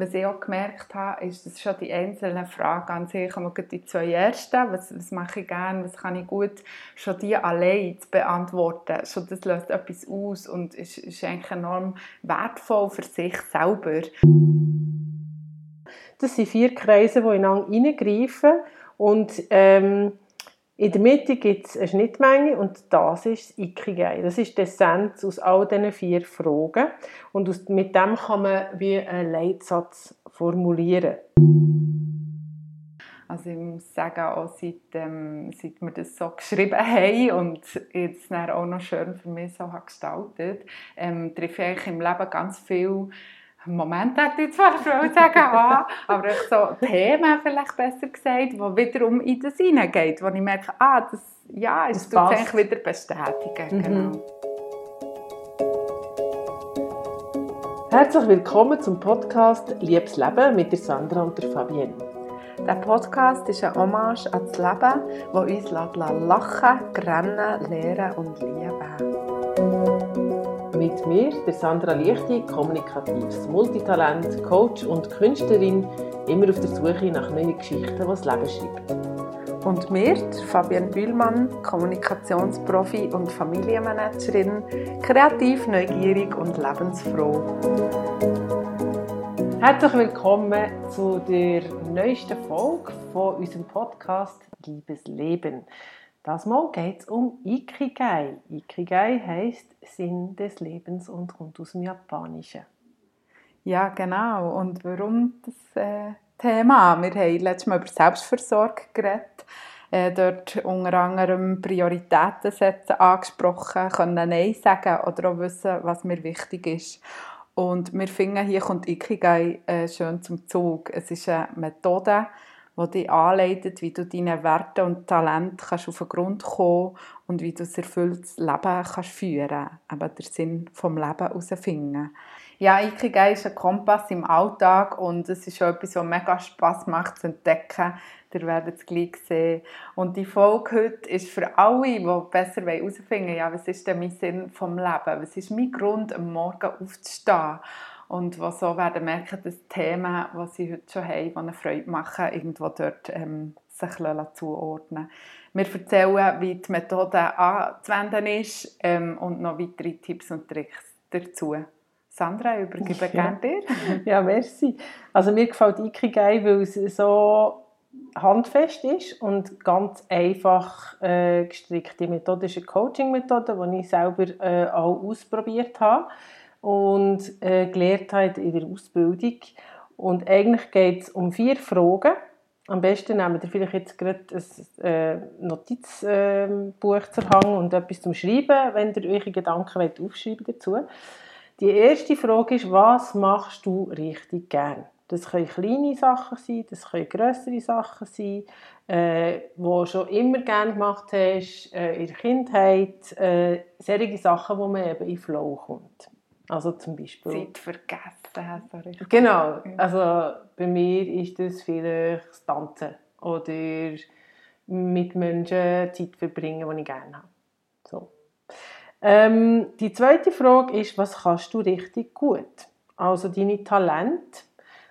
was ich auch gemerkt habe, ist, dass schon die einzelnen Fragen an sich, aber die zwei ersten, was, was mache ich gerne, was kann ich gut, schon die allein zu beantworten, schon das löst etwas aus und ist, ist eigentlich enorm wertvoll für sich selber. Das sind vier Kreise, die ineinander hineingreifen und ähm, in der Mitte gibt es eine Schnittmenge und das ist das Ikigai. Das ist die Essenz aus all diesen vier Fragen. Und aus, mit dem kann man wie einen Leitsatz formulieren. Also ich muss sagen, auch seit, ähm, seit wir das so geschrieben haben und jetzt auch noch schön für mich so gestaltet, ähm, treffe ich im Leben ganz viel Moment hätte ich zwar schon sagen ah, aber ich so Themen vielleicht besser gesagt, wo wiederum in das hineingeht, wo ich merke, ah, das, ja, das tut eigentlich wieder bestätigen. Mhm. Genau. Herzlich willkommen zum Podcast Liebes Leben mit der Sandra und der Fabienne. Der Podcast ist ein Hommage an das Leben, das uns lachen, grennen, lehren und lieben. Mit mir, der Sandra Lichti, kommunikatives Multitalent, Coach und Künstlerin, immer auf der Suche nach neuen Geschichten, die das Leben schreibt. Und mir, Fabienne Bühlmann, Kommunikationsprofi und Familienmanagerin, kreativ, neugierig und lebensfroh. Herzlich willkommen zu der neuesten Folge von unserem Podcast Liebes Leben. Das Mal geht es um Ikigai. Ikigai heißt Sinn des Lebens und kommt aus dem Japanischen. Ja, genau. Und warum das äh, Thema? Wir haben letztes Mal über Selbstversorgung geredet. Äh, dort unter anderem Prioritäten setzen angesprochen, können Nein sagen oder auch wissen, was mir wichtig ist. Und wir finden, hier kommt Ikigai äh, schön zum Zug. Es ist eine Methode, die dich anleitet, wie du deine Werte und Talente kannst auf den Grund kommen und wie du ein erfülltes Leben kannst führen kannst. Den Sinn vom Leben herausfinden. Ja, Ikigai ist ein Kompass im Alltag und es ist auch etwas, was mega Spass macht zu entdecken. Ihr werdet es gleich sehen. Und die Folge heute ist für alle, die besser herausfinden wollen, ja, was ist denn mein Sinn vom Leben? Was ist mein Grund, am Morgen aufzustehen? Und die so werden merken, dass Themen, die sie heute schon haben, die eine Freude machen, irgendwo dort ähm, sich zuordnen Wir erzählen, wie die Methode anzuwenden ist ähm, und noch weitere Tipps und Tricks dazu. Sandra, übergebe ja. gerne dir. ja, merci. Also mir gefällt Ikigai, weil es so handfest ist und ganz einfach äh, gestrickt. Die Methode ist eine Coaching-Methode, die ich selber äh, auch ausprobiert habe und äh, gelehrt hat in der Ausbildung. Und eigentlich geht es um vier Fragen. Am besten nehmt ihr vielleicht jetzt gerade ein äh, Notizbuch äh, zur Hand und etwas zum Schreiben, wenn ihr eure Gedanken wollt, aufschreiben dazu. Die erste Frage ist, was machst du richtig gern? Das können kleine Sachen sein, das können größere Sachen sein, äh, wo schon immer gerne gemacht hast, äh, in der Kindheit, äh, solche Sachen, wo man eben in Flow kommt. Also zum Beispiel... Zeit vergessen, so richtig. Genau, also bei mir ist das vielleicht das Tanzen oder mit Menschen Zeit verbringen, die ich gerne habe. So. Ähm, die zweite Frage ist, was kannst du richtig gut? Also deine Talente.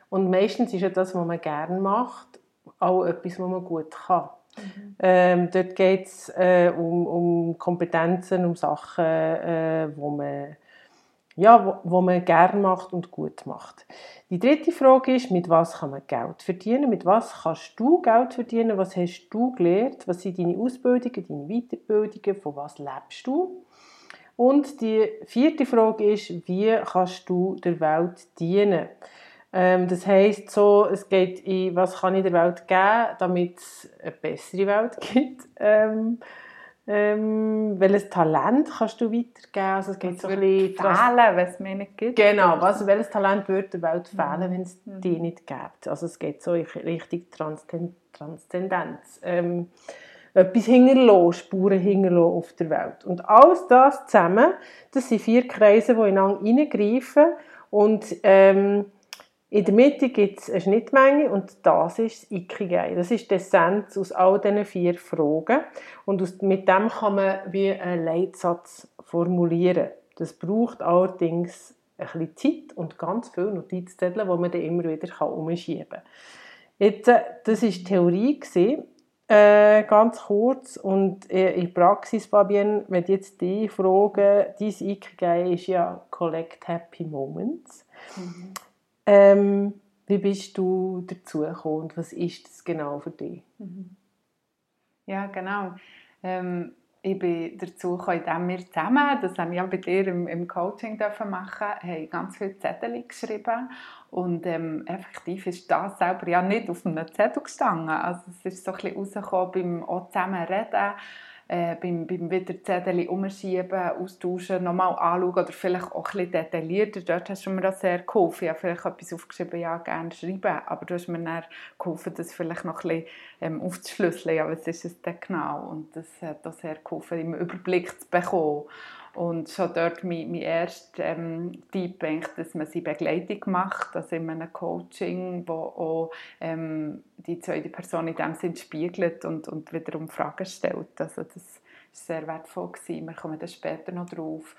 Und meistens ist ja das, was man gerne macht, auch etwas, was man gut kann. Mhm. Ähm, dort geht es äh, um, um Kompetenzen, um Sachen, äh, wo man ja, wo, wo man gerne macht und gut macht. Die dritte Frage ist, mit was kann man Geld verdienen? Mit was kannst du Geld verdienen? Was hast du gelernt? Was sind deine Ausbildungen, deine Weiterbildungen? Von was lebst du? Und die vierte Frage ist, wie kannst du der Welt dienen? Ähm, das heißt so, es geht in, was kann ich der Welt geben, damit es eine bessere Welt gibt. Ähm, ähm, welches Talent kannst du weitergeben? Also es geht so ein bisschen fehlen, wenn es mir nicht gibt. Genau, also welches Talent würde der Welt fehlen, wenn es mhm. die nicht gibt? Also es geht so in Richtung Transzendenz. Ähm, etwas hinterlassen, Spuren hinterlassen auf der Welt. Und alles das zusammen, das sind vier Kreise, die ineinander hineingreifen und ähm, in der Mitte gibt es eine Schnittmenge und das ist das Ikigai. Das ist die Essenz aus all diesen vier Fragen. Und aus, mit dem kann man wie einen Leitsatz formulieren. Das braucht allerdings ein bisschen Zeit und ganz viele Notizzettel, die man dann immer wieder umschieben kann. Jetzt, äh, das war Theorie. Gewesen. Äh, ganz kurz und äh, in der Praxis, Fabienne, wenn jetzt die fragen, dein Ikigai ist ja Collect Happy Moments. Mhm. Ähm, wie bist du dazu gekommen und was ist das genau für dich? Mhm. Ja, genau. Ähm, ich bin dazu gekommen, indem wir zusammen, das haben wir bei dir im, im Coaching dürfen machen, haben ganz viele Zettel geschrieben und ähm, effektiv ist das selber ja nicht auf einem Zettel gestanden. Also es ist so ein bisschen rausgekommen beim auch zusammen reden, äh, beim, beim wieder Zettel umschieben, austauschen, nochmal anschauen oder vielleicht auch ein bisschen detaillierter. Dort hast du mir das sehr geholfen. Ich habe vielleicht etwas aufgeschrieben, ja, gerne schreiben, aber du hast mir dann geholfen, das vielleicht noch ein bisschen ähm, aufzuschlüsseln, ja, was ist es denn genau? Und das hat auch sehr geholfen, im Überblick zu bekommen. Und schon dort mein, mein erster ähm, Tipp, dass man sie Begleitung macht, also in einem Coaching, wo auch ähm, die zweite Person in dem Sinn spiegelt und, und wiederum Fragen stellt. Also das war sehr wertvoll. Gewesen. Wir kommen dann später noch drauf.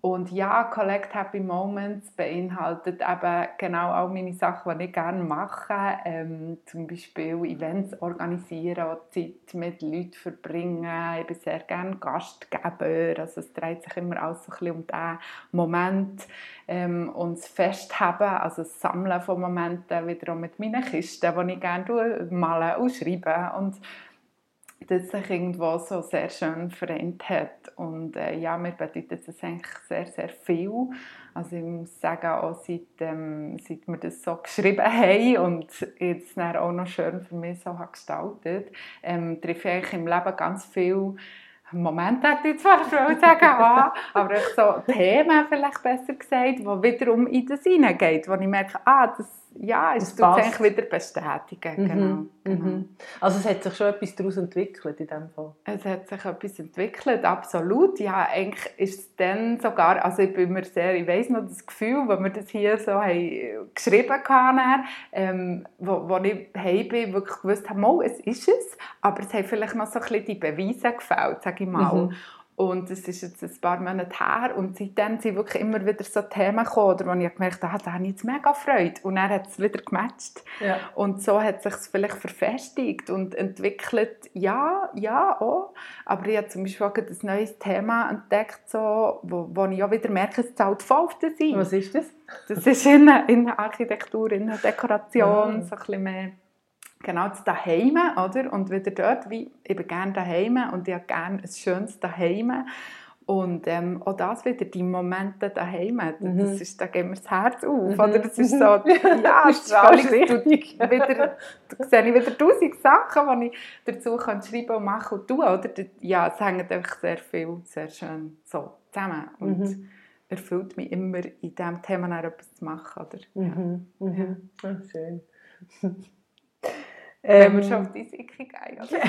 Und ja, Collect Happy Moments beinhaltet eben genau all meine Sachen, die ich gerne mache. Ähm, zum Beispiel Events organisieren, Zeit mit Leuten verbringen. Ich bin sehr gerne Gastgeber. Also es dreht sich immer alles so ein bisschen um diesen Moment. Ähm, und das Festhaben, also das Sammeln von Momenten, wiederum mit meinen Kisten, die ich gerne malen und schreiben. Und das sich irgendwo so sehr schön vereint hat. Und äh, ja, mir bedeutet das eigentlich sehr, sehr viel. Also ich muss sagen, auch seit, ähm, seit wir das so geschrieben haben und jetzt dann auch noch schön für mich so gestaltet, ähm, treffe ich im Leben ganz viel Moment hätte ich zwar Frau sagen, ah, aber ich so Themen vielleicht besser gesagt, wo wiederum in das hineingeht, wo ich merke, ah, das ja, es tut eigentlich wieder bestätigen. Mhm. Genau, genau. Mhm. Also es hat sich schon etwas daraus entwickelt in dem Fall? Es hat sich etwas entwickelt, absolut. Ja, eigentlich ist es dann sogar, also ich bin mir sehr, ich weiss noch das Gefühl, wenn wir das hier so haben geschrieben haben, ähm, wo, wo ich heim bin, wirklich gewusst habe, es ist es, aber es haben vielleicht noch so ein bisschen die Beweise gefällt, sage ich mal. Mhm. Und es ist jetzt ein paar Monate her und seitdem sind wirklich immer wieder so Themen gekommen, wo ich gemerkt habe, ah, da habe ich jetzt mega Freude. Und dann hat es wieder gematcht. Ja. Und so hat es sich vielleicht verfestigt und entwickelt, ja, ja, auch. Aber ich habe zum Beispiel auch ein neues Thema entdeckt, so, wo, wo ich auch wieder merke, es zahlt voll auf den Sinn. Was ist das? Das ist in, in Architektur, in Dekoration, ja. so ein bisschen mehr genau zu daheim, oder? Und wieder dort, wie, ich bin gerne daheim und ich habe gerne ein schönes daheim. Und ähm, auch das wieder, die Momente daheim, mhm. das ist, da geben wir das Herz auf, mhm. oder? Das ist so, ja, das ist völlig richtig. Wieder, da sehe ich wieder tausend Sachen, die ich dazu kann schreiben und machen und tun, oder? Ja, es hängt einfach sehr viel, sehr schön so zusammen und mhm. erfüllt mich immer, in diesem Thema etwas zu machen, oder? Mhm. Mhm. Ja. Oh, schön. Wenn wir ähm, schon auf die Ikigai gehen.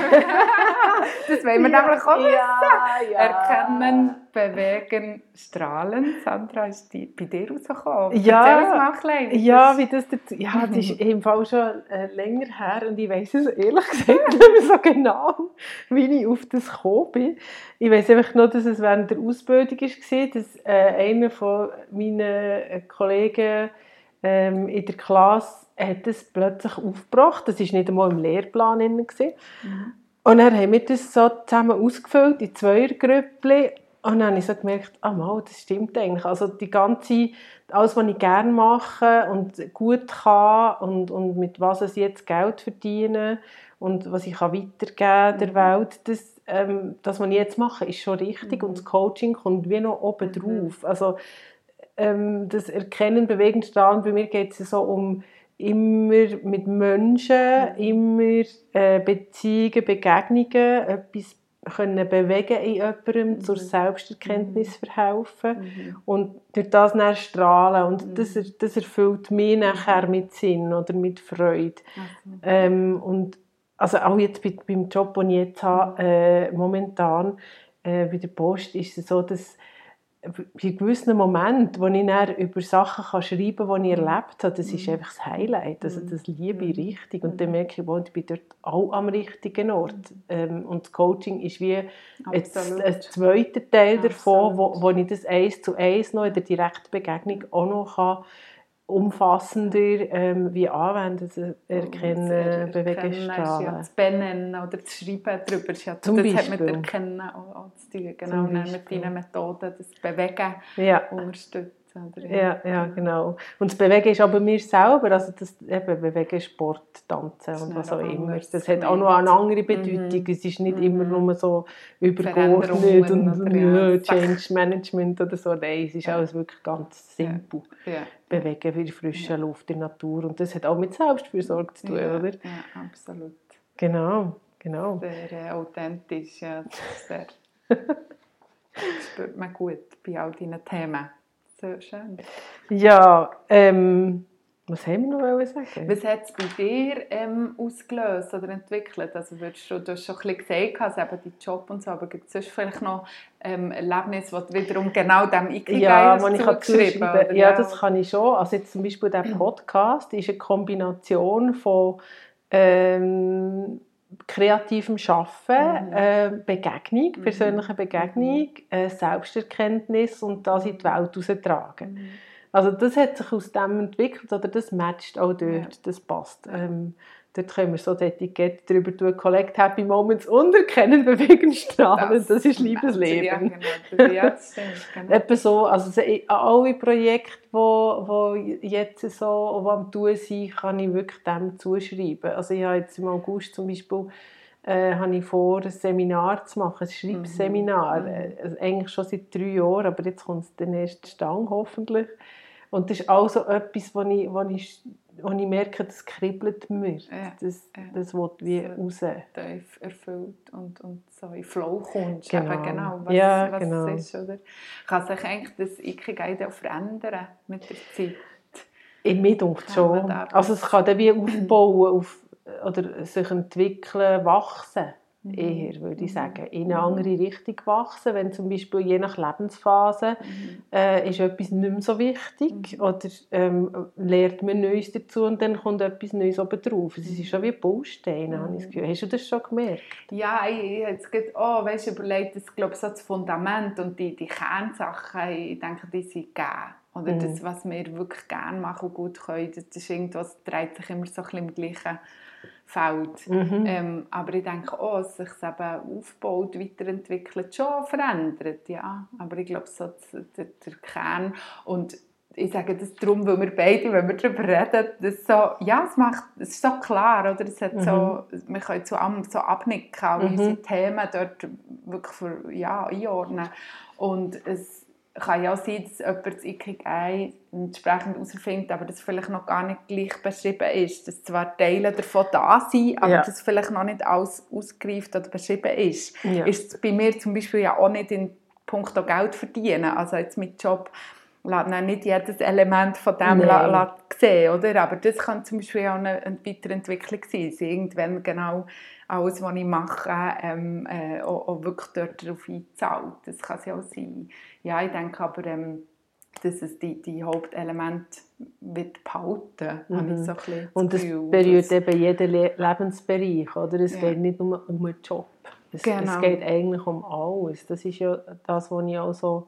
das wollen wir ja, nämlich auch wissen. Ja, ja. Erkennen, bewegen, strahlen. Sandra, ist die bei dir rausgekommen? Ja, ja, wie das, ja, das ist im Fall schon äh, länger her und ich weiß es ehrlich gesagt nicht mehr so genau, wie ich auf das gekommen bin. Ich weiß einfach nur, dass es während der Ausbildung war, dass äh, einer von meinen äh, Kollegen ähm, in der Klasse hat es plötzlich aufgebracht. Das war nicht einmal im Lehrplan. Mhm. Und dann haben wir das so zusammen ausgefüllt in Zweiergrüppchen. Und dann habe ich so gemerkt, ah mal, das stimmt eigentlich. Also die ganze, alles, was ich gerne mache und gut kann und, und mit was ich jetzt Geld verdiene und was ich kann weitergeben der mhm. Welt, das, ähm, das, was ich jetzt mache, ist schon richtig. Mhm. Und das Coaching kommt wie noch oben mhm. drauf. Also ähm, das Erkennen, Bewegen, Strahlen, bei mir geht es so um immer mit Menschen, immer äh, Beziehungen, Begegnungen, etwas können bewegen in jemandem, mhm. zur Selbsterkenntnis mhm. verhelfen mhm. und durch das dann strahlen und mhm. das, das erfüllt mich nachher mit Sinn oder mit Freude. Ähm, und also auch jetzt bei, beim Job, den ich jetzt habe, äh, momentan äh, bei der Post, ist es so, dass bei gewissen Momenten, wo ich dann über Sachen kann schreiben kann, die ich erlebt habe, das ist Mhm. einfach das Highlight. Also das liebe ich Mhm. richtig. Und dann merke ich, ich bin dort auch am richtigen Ort. Ähm, und das Coaching ist wie Absolut. ein zweiter Teil davon, wo, Absolut. wo ich das eins zu eins noch in der direkten Begegnung auch noch kann, umfassender ähm, wie anwenden, also erkennen, Das bewegen, Erkennen ist ja das Benennen oder das Schreiben darüber. Ist ja, Zum das hat mit Beispiel. Erkennen auch, zu tun. Genau, mit Beispiel. deinen Methoden das Bewegen Ja. Oder? Ja, ja, genau. Und das Bewegen ist aber mir selber, also das eben Bewegen, Sport, Tanzen und was auch immer. Das hat auch noch eine andere Bedeutung. Mhm. Es ist nicht Mhm. immer nur so übergeordnet und oder ja, Change Management oder so. Nein, es ist Ja. alles wirklich ganz simpel. Ja. Bewegen wie frische Luft in der Natur. Und das hat auch mit Selbstfürsorge zu tun, ja, oder? Ja, absolut. Genau, genau. Sehr äh, authentisch. Ja, das ist sehr, das spürt man gut bei all deinen Themen. So schön. Ja, ähm, was haben wir noch sagen? Was hat es bei dir ähm, ausgelöst oder entwickelt? Also würdest du, du hast schon ein bisschen gesagt, also eben deinen Job und so, aber gibt es sonst vielleicht noch ähm, Erlebnisse, die du wiederum genau dem Ikigai Ja, hast ich kann zugeschrieben, zuschreiben. oder? Ja, das kann ich schon. Also jetzt zum Beispiel der Podcast ist eine Kombination von ähm, kreativem Schaffen, Mhm. äh, Begegnung, Mhm. persönlicher Begegnung, äh, Selbsterkenntnis und das in die Welt heraustragen. Mhm. Also das hat sich aus dem entwickelt oder das matcht auch dort, Ja. das passt. Ähm, dort können wir so das Etikett drüber tun, Collect Happy Moments und erkennen, bewegen, strahlen. Das, ist Liebesleben. Ja, genau. Das, ja, das stimmt. Genau. Etwa so, also alle Projekte, die wo, wo jetzt so wo am tun sind, kann ich wirklich dem zuschreiben. Also ich habe jetzt im August zum Beispiel äh, habe ich vor, ein Seminar zu machen, ein Schreibseminar. Mhm. Also eigentlich schon seit drei Jahren, aber jetzt kommt es den ersten Stang hoffentlich. Und das ist auch so etwas, wo ich, wo ich, wo ich merke, das kribbelt mir. Ja, Das, ja. das will wie So. raus. tief erfüllt und, und so in Flow kommst. Genau. Eben genau was, Ja, was genau. es ist. Oder? Kann sich eigentlich das Ikigai auch verändern mit der Zeit? In mir Kann schon. Also es kann dann wie aufbauen auf, oder sich entwickeln, wachsen. Mhm. Eher, würde ich sagen. In eine andere Richtung wachsen. Wenn zum Beispiel je nach Lebensphase Mhm. äh, ist etwas nicht mehr so wichtig Mhm. oder ähm, lernt man Neues dazu und dann kommt etwas Neues oben drauf. Es ist schon wie Bausteine, Mhm. habe ich das Gefühl. Hast du das schon gemerkt? Ja, ich, ich habe jetzt gerade, oh, weißt, überlegt, das, glaube so das Fundament und die, die Kernsachen, ich denke, die sind gegeben. Oder Mhm. das, was wir wirklich gerne machen und gut können, das ist irgendwas, das dreht sich immer so ein bisschen im gleichen Feld. Mhm. Ähm, aber ich denke auch, dass sich eben aufbaut, weiterentwickelt, schon verändert, ja. Aber ich glaube, so der, der, Kern und ich sage das darum, weil wir beide, wenn wir darüber reden, das so, ja, es macht, es ist so klar, oder? Es hat so, wir können zu allem so abnicken, auch Mhm. unsere Themen dort wirklich für, ja, einordnen. Und es kann ja sein, dass jemand das Ikigai entsprechend herausfindet, aber das vielleicht noch gar nicht gleich beschrieben ist. Dass zwar Teile davon da sind, aber Ja. das vielleicht noch nicht alles ausgereift oder beschrieben ist. Ja. Ist bei mir zum Beispiel ja auch nicht in puncto Geld verdienen. Also jetzt mit Job lässt nicht jedes Element von dem la sehen, oder? Aber das kann zum Beispiel auch eine, Weiterentwicklung sein. irgendwann genau alles, was ich mache, ähm, äh, auch, auch wirklich dort darauf einzahlt. Das kann es ja auch sein. Ja, ich denke aber, ähm, dass es die, die Hauptelemente wird behalten, Mhm. ich so ein das Und es Gefühl, berührt eben jeden Le Lebensbereich, oder? Es Ja. geht nicht nur um einen Job. Es, Genau. es geht eigentlich um alles. Das ist ja das, was ich auch so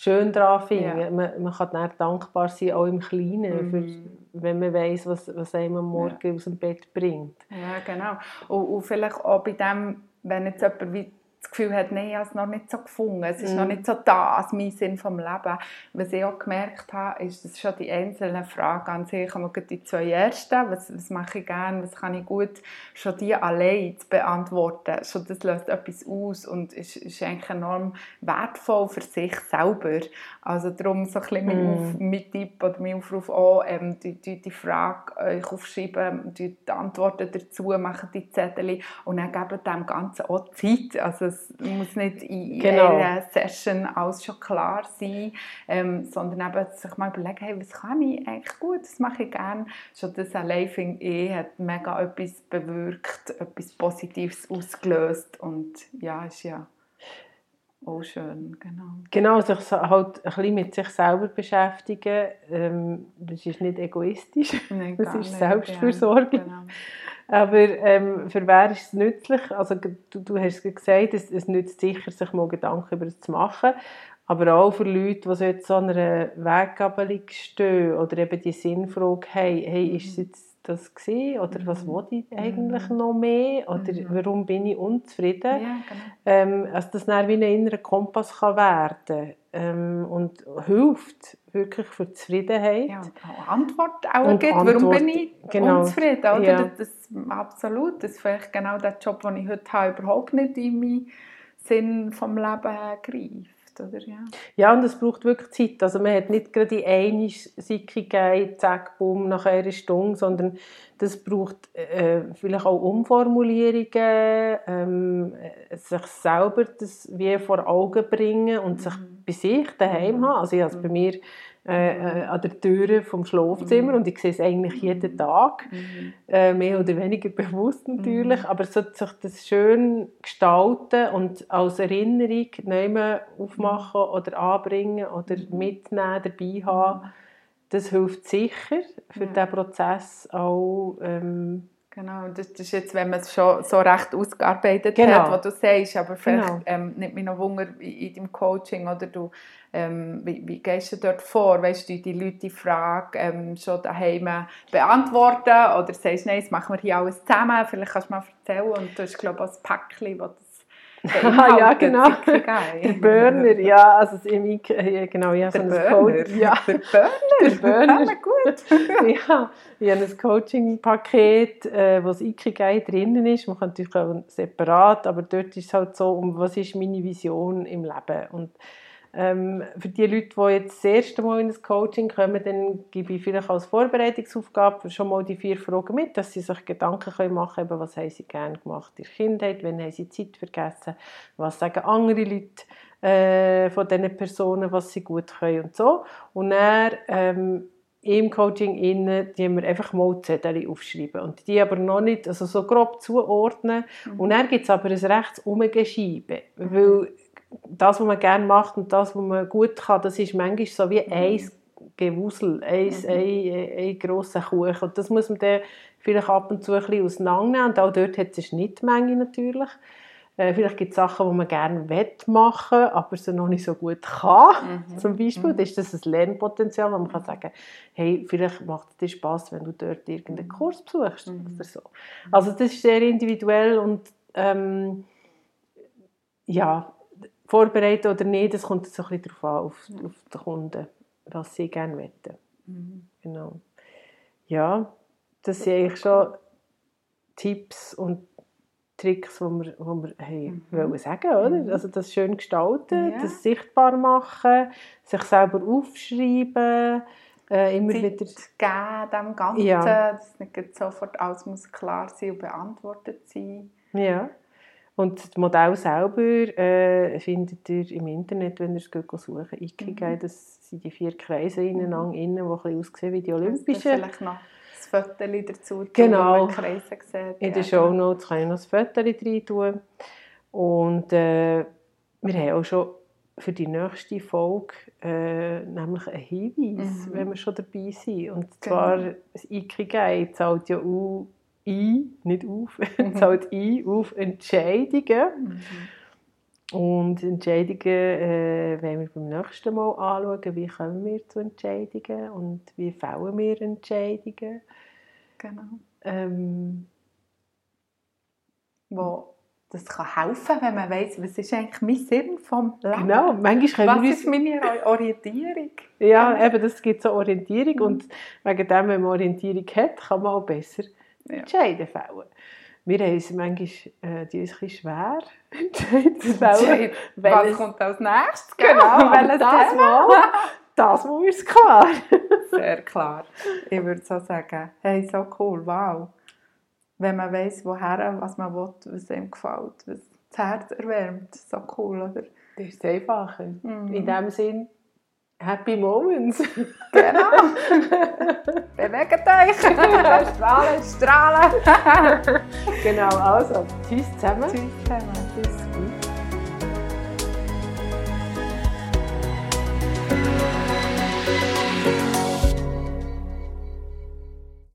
schön daran finde. Ja. Man, man kann dann dankbar sein, auch im Kleinen, Mhm. für, wenn man weiß, was, was einem am Morgen aus dem Bett bringt. Ja, genau. Und, und vielleicht auch bei dem, wenn jetzt jemand wie Gefühl hat, nein, ich habe es noch nicht so gefunden, es ist Mhm. noch nicht so das, mein Sinn vom Leben. Was ich auch gemerkt habe, ist, dass schon die einzelnen Fragen an sich, aber die zwei ersten, was, was mache ich gerne, was kann ich gut, schon die allein zu beantworten, schon das löst etwas aus und ist, ist eigentlich enorm wertvoll für sich selber. Also darum so ein bisschen mein, Mhm. Auf, mein Tipp oder mein Aufruf auch, ähm, die, die, die Frage euch aufschreiben, die, die Antworten dazu, machen die Zettel und dann geben dem Ganzen auch Zeit. Also es muss nicht in Genau. einer Session alles schon klar sein, ähm, sondern eben sich mal überlegen, hey, was kann ich eigentlich gut, was mache ich gerne. Schon das allein, finde ich, hat mega etwas bewirkt, etwas Positives ausgelöst und ja, ist ja auch schön, genau. Genau, sich so halt ein bisschen mit sich selber beschäftigen, ähm, das ist nicht egoistisch, Nein, das ist nicht, Selbstfürsorge. Ja, genau. Aber ähm, für wer ist es nützlich? Also, du, du hast es gesagt, es, es nützt sicher, sich mal Gedanken über das zu machen. Aber auch für Leute, die jetzt an einer Weggabelung stehen oder eben die Sinnfrage haben, hey, ist es jetzt das gewesen? Oder was Mhm. will ich eigentlich noch mehr? Oder Mhm. warum bin ich unzufrieden? Ja, genau. ähm, dass das dann wie ein innerer Kompass kann werden ähm, und hilft wirklich für die Zufriedenheit. Ja, auch Antwort auch Und gibt. Warum Antwort, bin ich genau. unzufrieden? Oder? Ja. Das, das, absolut. Das ist vielleicht genau der Job, den ich heute habe, überhaupt nicht in meinen Sinn vom Leben greift. Oder? Ja. Ja, und es braucht wirklich Zeit. Also man hat nicht gerade die eine Sicke gegeben, zack, bumm, nach einer Stunde, sondern das braucht äh, vielleicht auch Umformulierungen, ähm, äh, sich selber das wie vor Augen bringen und sich Mhm. bei sich daheim haben. Also ich habe es bei mir äh, äh, an der Tür vom Schlafzimmer und ich sehe es eigentlich jeden Tag. Mhm. äh, mehr oder weniger bewusst natürlich, aber so sich das schön gestalten und als Erinnerung neu aufmachen oder anbringen oder mitnehmen, dabei haben, das hilft sicher für Ja. diesen Prozess auch ähm, Genau, das, das ist jetzt, wenn man es schon so recht ausgearbeitet Genau. hat, was du sagst, aber vielleicht Genau. ähm, nimmt mich noch Wunder in, in deinem Coaching oder du, ähm, wie, wie gehst du dort vor? Weißt du, die Leute die Frage ähm, schon daheim beantworten oder sagst du, nein, das machen wir hier alles zusammen, vielleicht kannst du mal erzählen und du hast, glaube ich, ein Päckchen, das das beinhaltet, ja, genau. Der Burner, ja, also im ja, genau, ja, so ein Burner? Coach, ja, Der Burner? der Burner. Ja, gut. ja, ich habe ein Coaching-Paket, äh, wo das Ikigai drinnen ist. Man kann natürlich auch separat, aber dort ist es halt so, um was ist meine Vision im Leben. Und ähm, für die Leute, die jetzt das erste Mal in ein Coaching kommen, dann gebe ich vielleicht als Vorbereitungsaufgabe schon mal die vier Fragen mit, dass sie sich Gedanken können machen können, was haben sie gerne gemacht in der Kindheit, wann haben sie Zeit vergessen, was sagen andere Leute äh, von diesen Personen, was sie gut können und so. Und dann ähm, im Coaching innen, die wir einfach mal Zettel aufschreiben und die aber noch nicht, also so grob zuordnen. Und dann gibt es aber ein rechtes Umgeschieben, weil das, was man gerne macht und das, was man gut kann, das ist manchmal so wie ein Gewusel, ein, ein, ein grosser Kuchen. Und das muss man dann vielleicht ab und zu ein bisschen auseinandernehmen. Und auch dort hat es eine Schnittmenge natürlich. Äh, vielleicht gibt es Sachen, die man gerne machen will, aber sie noch nicht so gut kann. Mhm. Zum Beispiel, dann ist das ein Lernpotenzial, wo man kann sagen hey, vielleicht macht es dir Spass, wenn du dort irgendeinen Kurs besuchst Mhm. oder so. Also das ist sehr individuell und ähm, ja, vorbereiten oder nicht, das kommt so ein bisschen darauf an, auf, auf den Kunden, was sie gerne möchten. Mhm. Genau. Ja, das sind eigentlich schon Tipps und Tricks, die wir, die wir haben Mhm. wollen sagen oder? Mhm. Also das schön gestalten, Ja. das sichtbar machen, sich selber aufschreiben, äh, immer Zeit wieder... geben dem Ganzen, Ja. dass nicht sofort alles muss klar sein und beantwortet sein. Ja. Und das Modell selber äh, findet ihr im Internet, wenn ihr es geht suchen Ikigai, Mhm. das sind die vier Kreise ineinander, innen, die ein aussehen wie die Olympischen. Vielleicht noch das Foto dazu, Genau. wo man Kreise sieht. In den Show Notes kann ich noch ein Foto rein tun. Und äh, wir haben auch schon für die nächste Folge äh, nämlich einen Hinweis, Mhm. wenn wir schon dabei sind. Und zwar, Genau. das Ikigai zahlt ja auch ein, nicht auf, Mhm. zahlt ein auf Entscheidungen. Mhm. Und Entscheidungen äh, wollen wir beim nächsten Mal anschauen, wie kommen wir zu Entscheidungen und wie fällen wir Entscheidungen. Genau. Ähm, Wo das kann helfen, wenn man weiss, was ist eigentlich mein Sinn vom Leben? genau, manchmal können Was wir ist uns... meine Orientierung? Ja, eben, das gibt so Orientierung und wegen dem, wenn man Orientierung hat, kann man auch besser Ja. Entscheidungen fällen. Wir haben es manchmal äh, die ein schwer, Entscheidungen zu fällen. Entscheid- Was Welches- kommt als nächstes? Genau, aber Welches das Thema? mal, das mal ist klar. Sehr klar. Ich würde so sagen, hey, so cool, wow. Wenn man weiss, woher, was man will, was einem gefällt, was das Herz erwärmt, so cool, oder? Das ist einfacher. Mhm. In dem Sinn, Happy Moments. Genau. Bewegt euch. strahlen, strahlen. genau, also, tschüss zusammen. Tschüss zusammen. Tschüss.